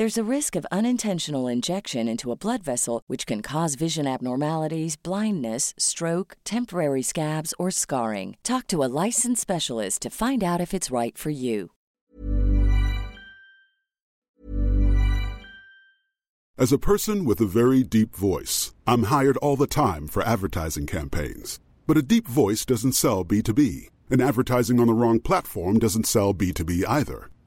There's a risk of unintentional injection into a blood vessel, which can cause vision abnormalities, blindness, stroke, temporary scabs, or scarring. Talk to a licensed specialist to find out if it's right for you. As a person with a very deep voice, I'm hired all the time for advertising campaigns. But a deep voice doesn't sell B2B, and advertising on the wrong platform doesn't sell B2B either.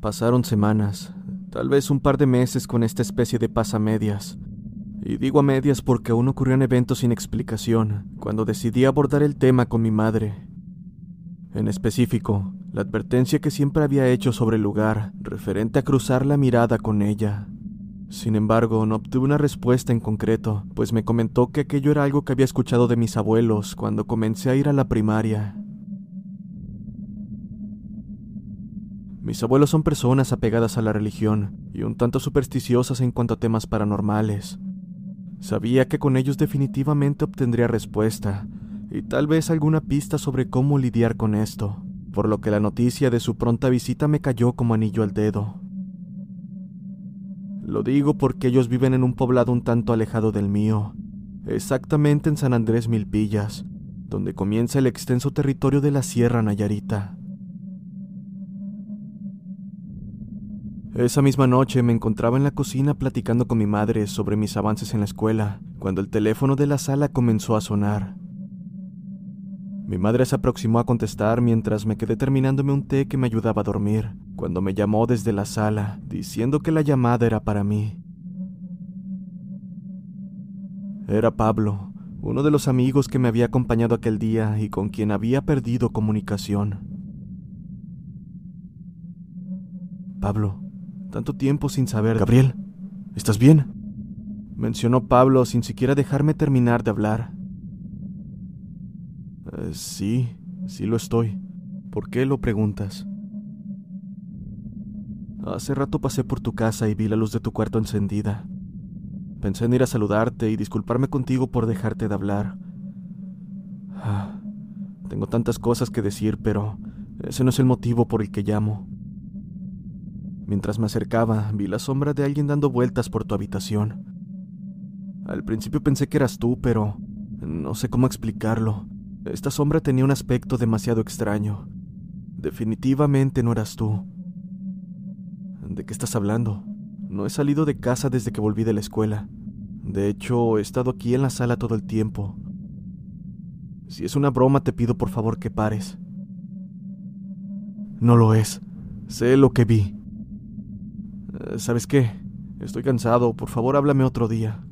Pasaron semanas, tal vez un par de meses con esta especie de pasamedias. Y digo a medias porque aún ocurrían eventos sin explicación cuando decidí abordar el tema con mi madre. En específico, la advertencia que siempre había hecho sobre el lugar, referente a cruzar la mirada con ella. Sin embargo, no obtuve una respuesta en concreto, pues me comentó que aquello era algo que había escuchado de mis abuelos cuando comencé a ir a la primaria. Mis abuelos son personas apegadas a la religión y un tanto supersticiosas en cuanto a temas paranormales. Sabía que con ellos definitivamente obtendría respuesta y tal vez alguna pista sobre cómo lidiar con esto, por lo que la noticia de su pronta visita me cayó como anillo al dedo. Lo digo porque ellos viven en un poblado un tanto alejado del mío, exactamente en San Andrés Milpillas, donde comienza el extenso territorio de la Sierra Nayarita. Esa misma noche me encontraba en la cocina platicando con mi madre sobre mis avances en la escuela, cuando el teléfono de la sala comenzó a sonar. Mi madre se aproximó a contestar mientras me quedé terminándome un té que me ayudaba a dormir, cuando me llamó desde la sala, diciendo que la llamada era para mí. Era Pablo, uno de los amigos que me había acompañado aquel día y con quien había perdido comunicación. Pablo, tanto tiempo sin saber. Gabriel, ¿estás bien? mencionó Pablo sin siquiera dejarme terminar de hablar. "Eh, sí, sí lo estoy. ¿Por qué lo preguntas? Hace rato pasé por tu casa y vi la luz de tu cuarto encendida. Pensé en ir a saludarte y disculparme contigo por dejarte de hablar. Ah, tengo tantas cosas que decir, pero ese no es el motivo por el que llamo. Mientras me acercaba, vi la sombra de alguien dando vueltas por tu habitación. Al principio pensé que eras tú, pero no sé cómo explicarlo. Esta sombra tenía un aspecto demasiado extraño. Definitivamente no eras tú. ¿De qué estás hablando? No he salido de casa desde que volví de la escuela. De hecho, he estado aquí en la sala todo el tiempo. Si es una broma, te pido por favor que pares. No lo es. Sé lo que vi. ¿Sabes qué? Estoy cansado. Por favor, háblame otro día.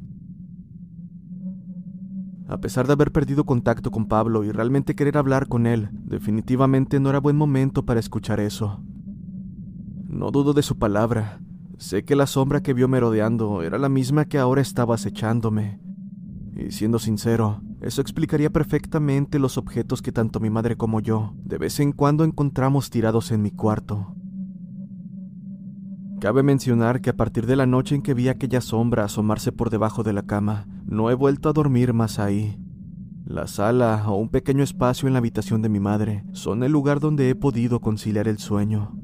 A pesar de haber perdido contacto con Pablo y realmente querer hablar con él, definitivamente no era buen momento para escuchar eso. No dudo de su palabra. Sé que la sombra que vio merodeando era la misma que ahora estaba acechándome. Y siendo sincero, eso explicaría perfectamente los objetos que tanto mi madre como yo de vez en cuando encontramos tirados en mi cuarto. Cabe mencionar que a partir de la noche en que vi aquella sombra asomarse por debajo de la cama, no he vuelto a dormir más ahí. La sala o un pequeño espacio en la habitación de mi madre son el lugar donde he podido conciliar el sueño.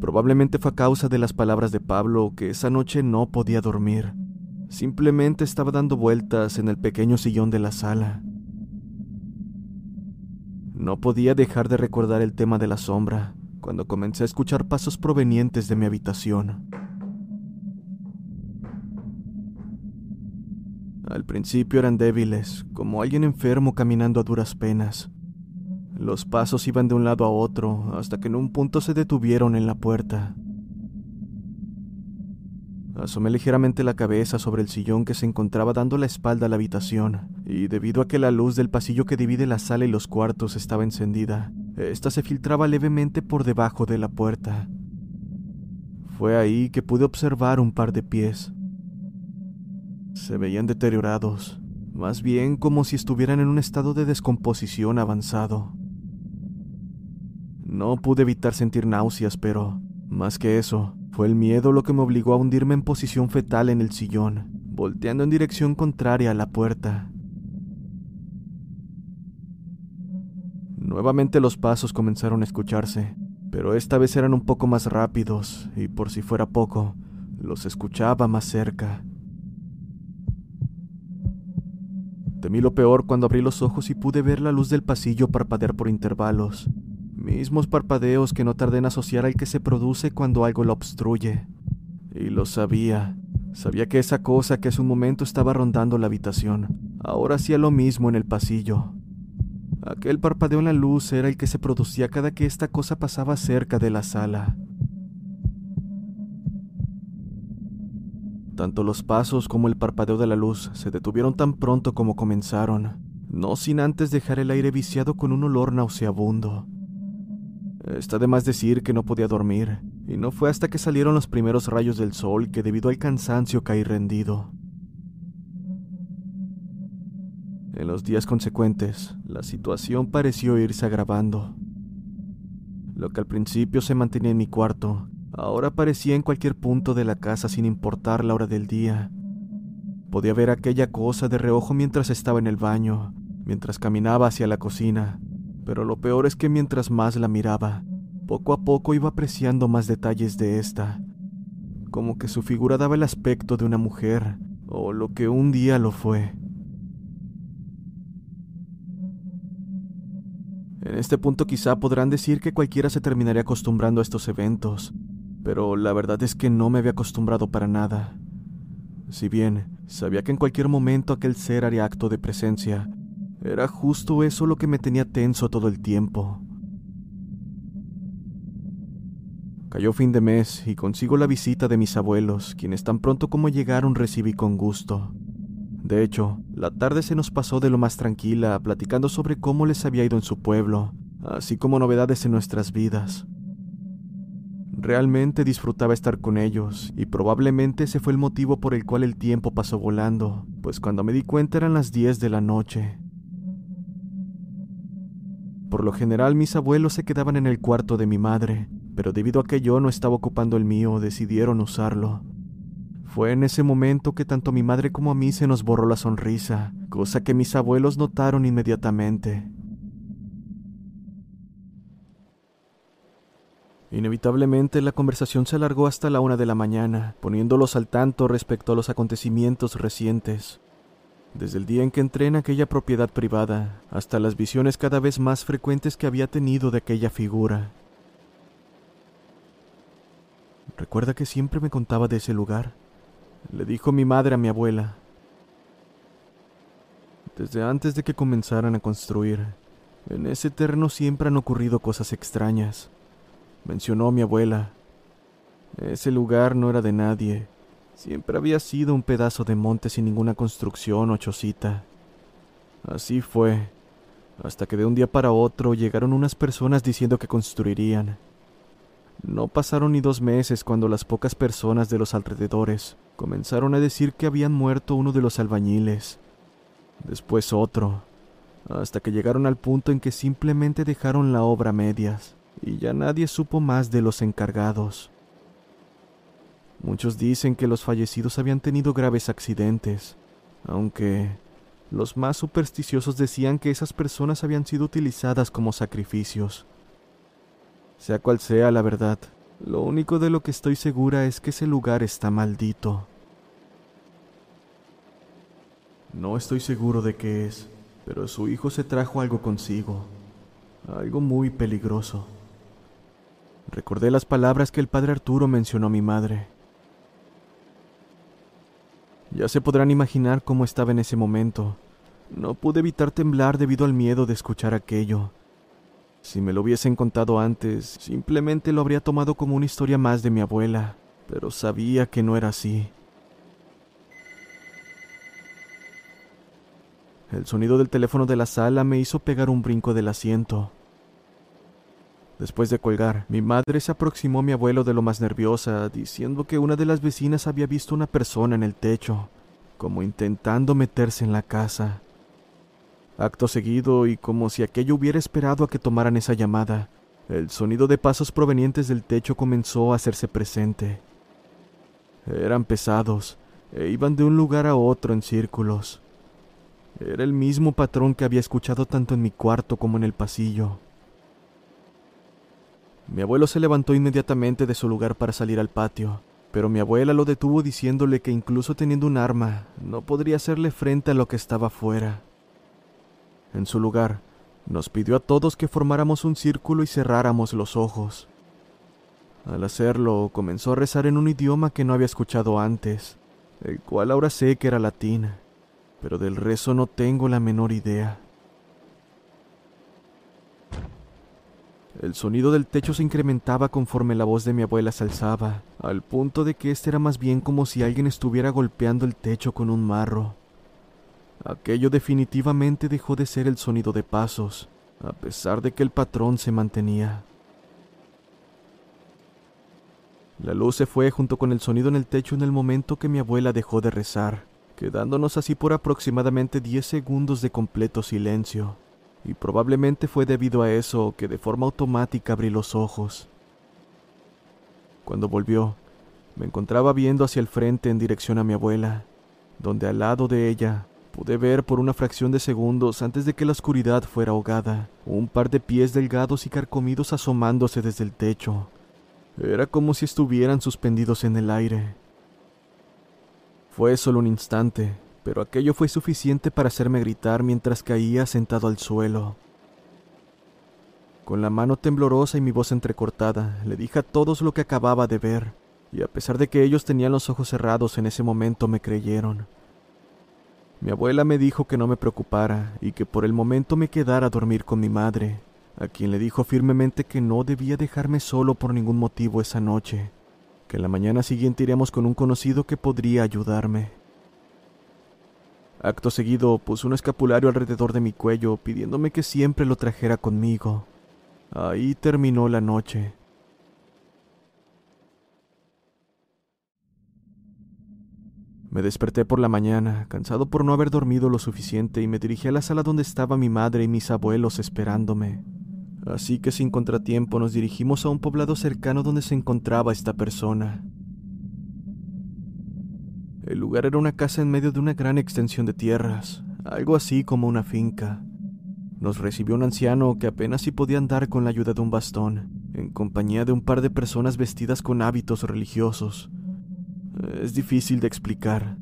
Probablemente fue a causa de las palabras de Pablo que esa noche no podía dormir. Simplemente estaba dando vueltas en el pequeño sillón de la sala. No podía dejar de recordar el tema de la sombra cuando comencé a escuchar pasos provenientes de mi habitación. Al principio eran débiles, como alguien enfermo caminando a duras penas. Los pasos iban de un lado a otro hasta que en un punto se detuvieron en la puerta. Asomé ligeramente la cabeza sobre el sillón que se encontraba dando la espalda a la habitación, y debido a que la luz del pasillo que divide la sala y los cuartos estaba encendida, ésta se filtraba levemente por debajo de la puerta. Fue ahí que pude observar un par de pies. Se veían deteriorados, más bien como si estuvieran en un estado de descomposición avanzado. No pude evitar sentir náuseas, pero, más que eso, fue el miedo lo que me obligó a hundirme en posición fetal en el sillón, volteando en dirección contraria a la puerta. Nuevamente los pasos comenzaron a escucharse, pero esta vez eran un poco más rápidos, y por si fuera poco, los escuchaba más cerca. Temí lo peor cuando abrí los ojos y pude ver la luz del pasillo parpadear por intervalos, mismos parpadeos que no tardé en asociar al que se produce cuando algo lo obstruye. Y lo sabía. Sabía que esa cosa que hace un momento estaba rondando la habitación, ahora hacía lo mismo en el pasillo. Aquel parpadeo en la luz era el que se producía cada que esta cosa pasaba cerca de la sala. Tanto los pasos como el parpadeo de la luz se detuvieron tan pronto como comenzaron, no sin antes dejar el aire viciado con un olor nauseabundo. Está de más decir que no podía dormir, y no fue hasta que salieron los primeros rayos del sol que debido al cansancio caí rendido. En los días consecuentes, la situación pareció irse agravando. Lo que al principio se mantenía en mi cuarto, ahora aparecía en cualquier punto de la casa sin importar la hora del día. Podía ver aquella cosa de reojo mientras estaba en el baño, mientras caminaba hacia la cocina, pero lo peor es que mientras más la miraba, poco a poco iba apreciando más detalles de esta, como que su figura daba el aspecto de una mujer, o lo que un día lo fue. En este punto quizá podrán decir que cualquiera se terminaría acostumbrando a estos eventos, pero la verdad es que no me había acostumbrado para nada. Si bien sabía que en cualquier momento aquel ser haría acto de presencia, era justo eso lo que me tenía tenso todo el tiempo. Cayó fin de mes y consigo la visita de mis abuelos, quienes tan pronto como llegaron recibí con gusto. De hecho, la tarde se nos pasó de lo más tranquila, platicando sobre cómo les había ido en su pueblo, así como novedades en nuestras vidas. Realmente disfrutaba estar con ellos, y probablemente ese fue el motivo por el cual el tiempo pasó volando, pues cuando me di cuenta eran las 10 de la noche. Por lo general mis abuelos se quedaban en el cuarto de mi madre, pero debido a que yo no estaba ocupando el mío, decidieron usarlo. Fue en ese momento que tanto mi madre como a mí se nos borró la sonrisa, cosa que mis abuelos notaron inmediatamente. Inevitablemente la conversación se alargó hasta la una de la mañana, poniéndolos al tanto respecto a los acontecimientos recientes. Desde el día en que entré en aquella propiedad privada, hasta las visiones cada vez más frecuentes que había tenido de aquella figura. ¿Recuerda que siempre me contaba de ese lugar? Le dijo mi madre a mi abuela. Desde antes de que comenzaran a construir, en ese terreno siempre han ocurrido cosas extrañas mencionó mi abuela. Ese lugar no era de nadie. Siempre había sido un pedazo de monte sin ninguna construcción o chocita. Así fue, hasta que de un día para otro llegaron unas personas diciendo que construirían. No pasaron ni dos meses cuando las pocas personas de los alrededores comenzaron a decir que habían muerto uno de los albañiles, después otro, hasta que llegaron al punto en que simplemente dejaron la obra a medias y ya nadie supo más de los encargados. Muchos dicen que los fallecidos habían tenido graves accidentes, aunque los más supersticiosos decían que esas personas habían sido utilizadas como sacrificios. Sea cual sea la verdad, lo único de lo que estoy segura es que ese lugar está maldito. No estoy seguro de qué es, pero su hijo se trajo algo consigo, algo muy peligroso. Recordé las palabras que el padre Arturo mencionó a mi madre. Ya se podrán imaginar cómo estaba en ese momento. No pude evitar temblar debido al miedo de escuchar aquello. Si me lo hubiesen contado antes, simplemente lo habría tomado como una historia más de mi abuela, pero sabía que no era así. El sonido del teléfono de la sala me hizo pegar un brinco del asiento. Después de colgar, mi madre se aproximó a mi abuelo de lo más nerviosa, diciendo que una de las vecinas había visto una persona en el techo, como intentando meterse en la casa. Acto seguido, y como si aquello hubiera esperado a que tomaran esa llamada, el sonido de pasos provenientes del techo comenzó a hacerse presente. Eran pesados, e iban de un lugar a otro en círculos. Era el mismo patrón que había escuchado tanto en mi cuarto como en el pasillo. Mi abuelo se levantó inmediatamente de su lugar para salir al patio, pero mi abuela lo detuvo diciéndole que incluso teniendo un arma, no podría hacerle frente a lo que estaba afuera. En su lugar, nos pidió a todos que formáramos un círculo y cerráramos los ojos. Al hacerlo, comenzó a rezar en un idioma que no había escuchado antes, el cual ahora sé que era latín, pero del rezo no tengo la menor idea. El sonido del techo se incrementaba conforme la voz de mi abuela se alzaba, al punto de que este era más bien como si alguien estuviera golpeando el techo con un marro. Aquello definitivamente dejó de ser el sonido de pasos, a pesar de que el patrón se mantenía. La luz se fue junto con el sonido en el techo en el momento que mi abuela dejó de rezar, quedándonos así por aproximadamente diez segundos de completo silencio y probablemente fue debido a eso que de forma automática abrí los ojos. Cuando volvió, me encontraba viendo hacia el frente en dirección a mi abuela, donde al lado de ella pude ver por una fracción de segundos antes de que la oscuridad fuera ahogada un par de pies delgados y carcomidos asomándose desde el techo. Era como si estuvieran suspendidos en el aire. Fue solo un instante, pero aquello fue suficiente para hacerme gritar mientras caía sentado al suelo. Con la mano temblorosa y mi voz entrecortada, le dije a todos lo que acababa de ver, y a pesar de que ellos tenían los ojos cerrados en ese momento me creyeron. Mi abuela me dijo que no me preocupara y que por el momento me quedara a dormir con mi madre, a quien le dijo firmemente que no debía dejarme solo por ningún motivo esa noche, que la mañana siguiente iríamos con un conocido que podría ayudarme. Acto seguido puso un escapulario alrededor de mi cuello pidiéndome que siempre lo trajera conmigo. Ahí terminó la noche. Me desperté por la mañana, cansado por no haber dormido lo suficiente, y me dirigí a la sala donde estaba mi madre y mis abuelos esperándome. Así que sin contratiempo nos dirigimos a un poblado cercano donde se encontraba esta persona. El lugar era una casa en medio de una gran extensión de tierras, algo así como una finca. Nos recibió un anciano que apenas si podía andar con la ayuda de un bastón, en compañía de un par de personas vestidas con hábitos religiosos. Es difícil de explicar.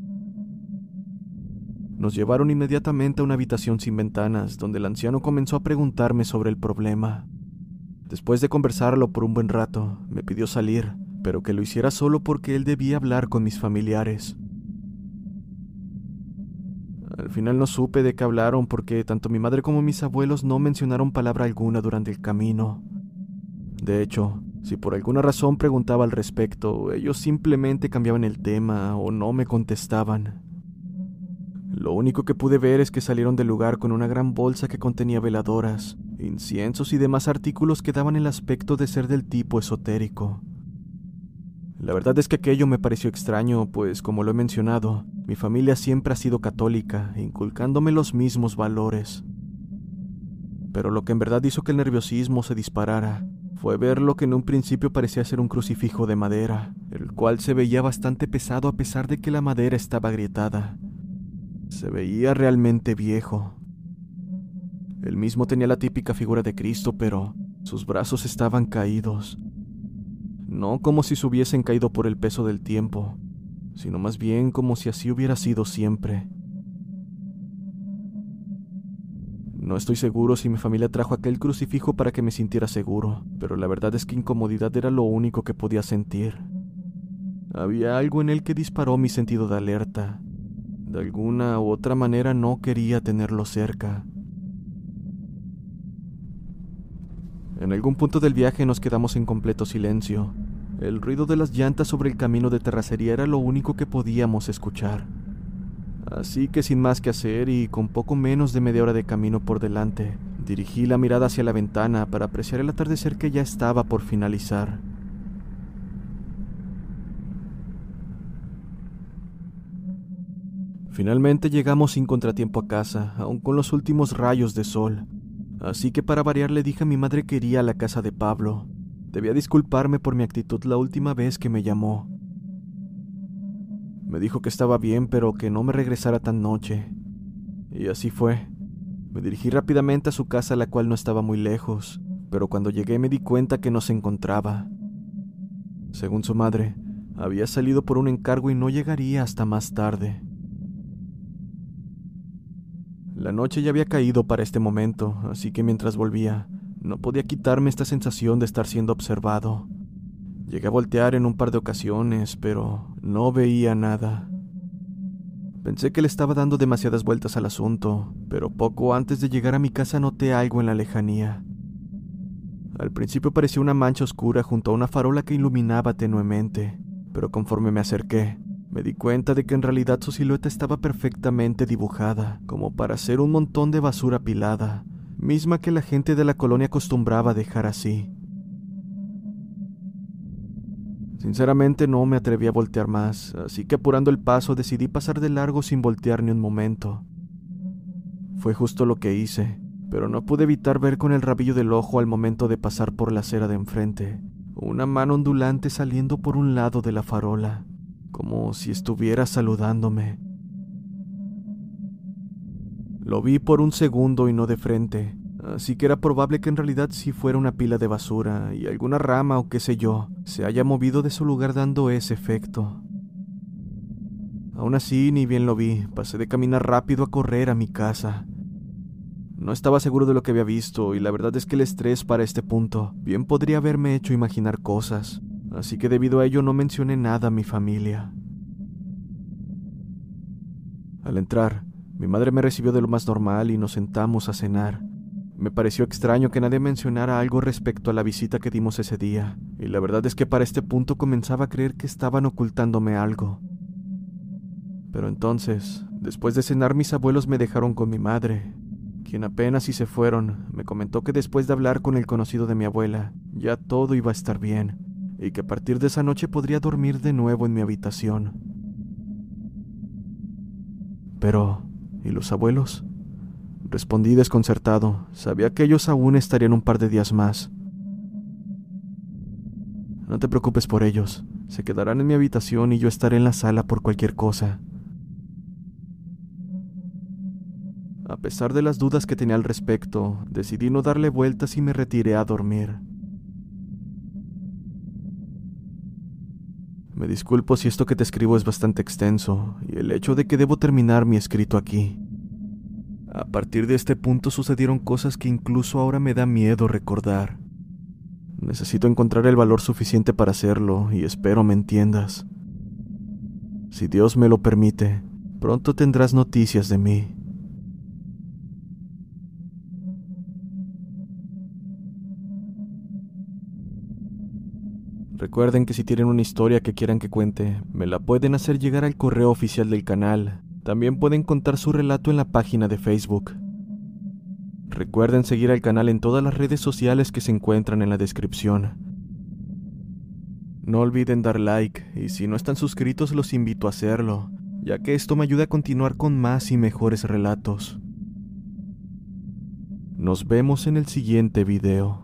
Nos llevaron inmediatamente a una habitación sin ventanas, donde el anciano comenzó a preguntarme sobre el problema. Después de conversarlo por un buen rato, me pidió salir, pero que lo hiciera solo porque él debía hablar con mis familiares. Al final no supe de qué hablaron porque tanto mi madre como mis abuelos no mencionaron palabra alguna durante el camino. De hecho, si por alguna razón preguntaba al respecto, ellos simplemente cambiaban el tema o no me contestaban. Lo único que pude ver es que salieron del lugar con una gran bolsa que contenía veladoras, inciensos y demás artículos que daban el aspecto de ser del tipo esotérico. La verdad es que aquello me pareció extraño, pues como lo he mencionado, mi familia siempre ha sido católica, inculcándome los mismos valores. Pero lo que en verdad hizo que el nerviosismo se disparara fue ver lo que en un principio parecía ser un crucifijo de madera, el cual se veía bastante pesado a pesar de que la madera estaba agrietada. Se veía realmente viejo. El mismo tenía la típica figura de Cristo, pero sus brazos estaban caídos. No como si se hubiesen caído por el peso del tiempo, sino más bien como si así hubiera sido siempre. No estoy seguro si mi familia trajo aquel crucifijo para que me sintiera seguro, pero la verdad es que incomodidad era lo único que podía sentir. Había algo en él que disparó mi sentido de alerta, de alguna u otra manera no quería tenerlo cerca. En algún punto del viaje nos quedamos en completo silencio. El ruido de las llantas sobre el camino de terracería era lo único que podíamos escuchar. Así que sin más que hacer y con poco menos de media hora de camino por delante, dirigí la mirada hacia la ventana para apreciar el atardecer que ya estaba por finalizar. Finalmente llegamos sin contratiempo a casa, aun con los últimos rayos de sol. Así que para variar le dije a mi madre que iría a la casa de Pablo. Debía disculparme por mi actitud la última vez que me llamó. Me dijo que estaba bien, pero que no me regresara tan noche. Y así fue. Me dirigí rápidamente a su casa, la cual no estaba muy lejos, pero cuando llegué me di cuenta que no se encontraba. Según su madre, había salido por un encargo y no llegaría hasta más tarde. La noche ya había caído para este momento, así que mientras volvía, no podía quitarme esta sensación de estar siendo observado. Llegué a voltear en un par de ocasiones, pero no veía nada. Pensé que le estaba dando demasiadas vueltas al asunto, pero poco antes de llegar a mi casa noté algo en la lejanía. Al principio parecía una mancha oscura junto a una farola que iluminaba tenuemente, pero conforme me acerqué, me di cuenta de que en realidad su silueta estaba perfectamente dibujada, como para ser un montón de basura apilada, misma que la gente de la colonia acostumbraba dejar así. Sinceramente no me atreví a voltear más, así que apurando el paso decidí pasar de largo sin voltear ni un momento. Fue justo lo que hice, pero no pude evitar ver con el rabillo del ojo al momento de pasar por la acera de enfrente, una mano ondulante saliendo por un lado de la farola como si estuviera saludándome. Lo vi por un segundo y no de frente, así que era probable que en realidad sí fuera una pila de basura y alguna rama o qué sé yo se haya movido de su lugar dando ese efecto. Aún así, ni bien lo vi, pasé de caminar rápido a correr a mi casa. No estaba seguro de lo que había visto y la verdad es que el estrés para este punto bien podría haberme hecho imaginar cosas así que debido a ello no mencioné nada a mi familia. Al entrar, mi madre me recibió de lo más normal y nos sentamos a cenar. Me pareció extraño que nadie mencionara algo respecto a la visita que dimos ese día, y la verdad es que para este punto comenzaba a creer que estaban ocultándome algo. Pero entonces, después de cenar, mis abuelos me dejaron con mi madre, quien apenas si se fueron, me comentó que después de hablar con el conocido de mi abuela, ya todo iba a estar bien, y que a partir de esa noche podría dormir de nuevo en mi habitación. Pero, ¿y los abuelos? Respondí desconcertado. Sabía que ellos aún estarían un par de días más. No te preocupes por ellos. Se quedarán en mi habitación y yo estaré en la sala por cualquier cosa. pesar de las dudas que tenía al respecto, decidí no darle vueltas y me retiré a dormir. Me disculpo si esto que te escribo es bastante extenso y el hecho de que debo terminar mi escrito aquí. A partir de este punto sucedieron cosas que incluso ahora me da miedo recordar. Necesito encontrar el valor suficiente para hacerlo y espero me entiendas. Si Dios me lo permite, pronto tendrás noticias de mí. Recuerden que si tienen una historia que quieran que cuente, me la pueden hacer llegar al correo oficial del canal. También pueden contar su relato en la página de Facebook. Recuerden seguir al canal en todas las redes sociales que se encuentran en la descripción. No olviden dar like y si no están suscritos los invito a hacerlo, ya que esto me ayuda a continuar con más y mejores relatos. Nos vemos en el siguiente video.